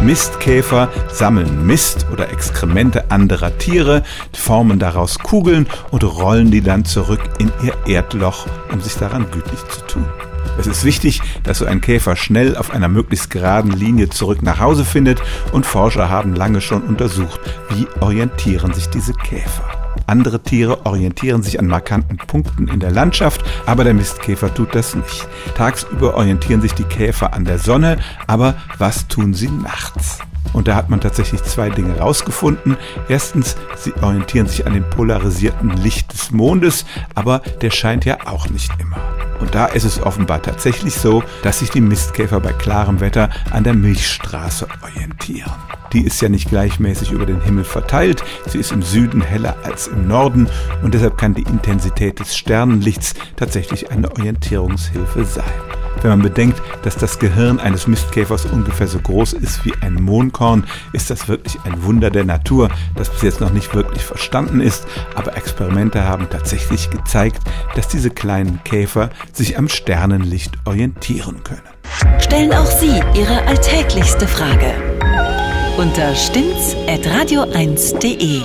Mistkäfer sammeln Mist oder Exkremente anderer Tiere, formen daraus Kugeln und rollen die dann zurück in ihr Erdloch, um sich daran gütlich zu tun. Es ist wichtig, dass so ein Käfer schnell auf einer möglichst geraden Linie zurück nach Hause findet und Forscher haben lange schon untersucht, wie orientieren sich diese Käfer. Andere Tiere orientieren sich an markanten Punkten in der Landschaft, aber der Mistkäfer tut das nicht. Tagsüber orientieren sich die Käfer an der Sonne, aber was tun sie nachts? Und da hat man tatsächlich zwei Dinge rausgefunden. Erstens, sie orientieren sich an dem polarisierten Licht des Mondes, aber der scheint ja auch nicht immer. Und da ist es offenbar tatsächlich so, dass sich die Mistkäfer bei klarem Wetter an der Milchstraße orientieren. Die ist ja nicht gleichmäßig über den Himmel verteilt, sie ist im Süden heller als im Norden und deshalb kann die Intensität des Sternenlichts tatsächlich eine Orientierungshilfe sein. Wenn man bedenkt, dass das Gehirn eines Mistkäfers ungefähr so groß ist wie ein Mohnkorn, ist das wirklich ein Wunder der Natur, das bis jetzt noch nicht wirklich verstanden ist, aber Experimente haben tatsächlich gezeigt, dass diese kleinen Käfer sich am Sternenlicht orientieren können. Stellen auch Sie Ihre alltäglichste Frage unter stimmtz.radio1.de.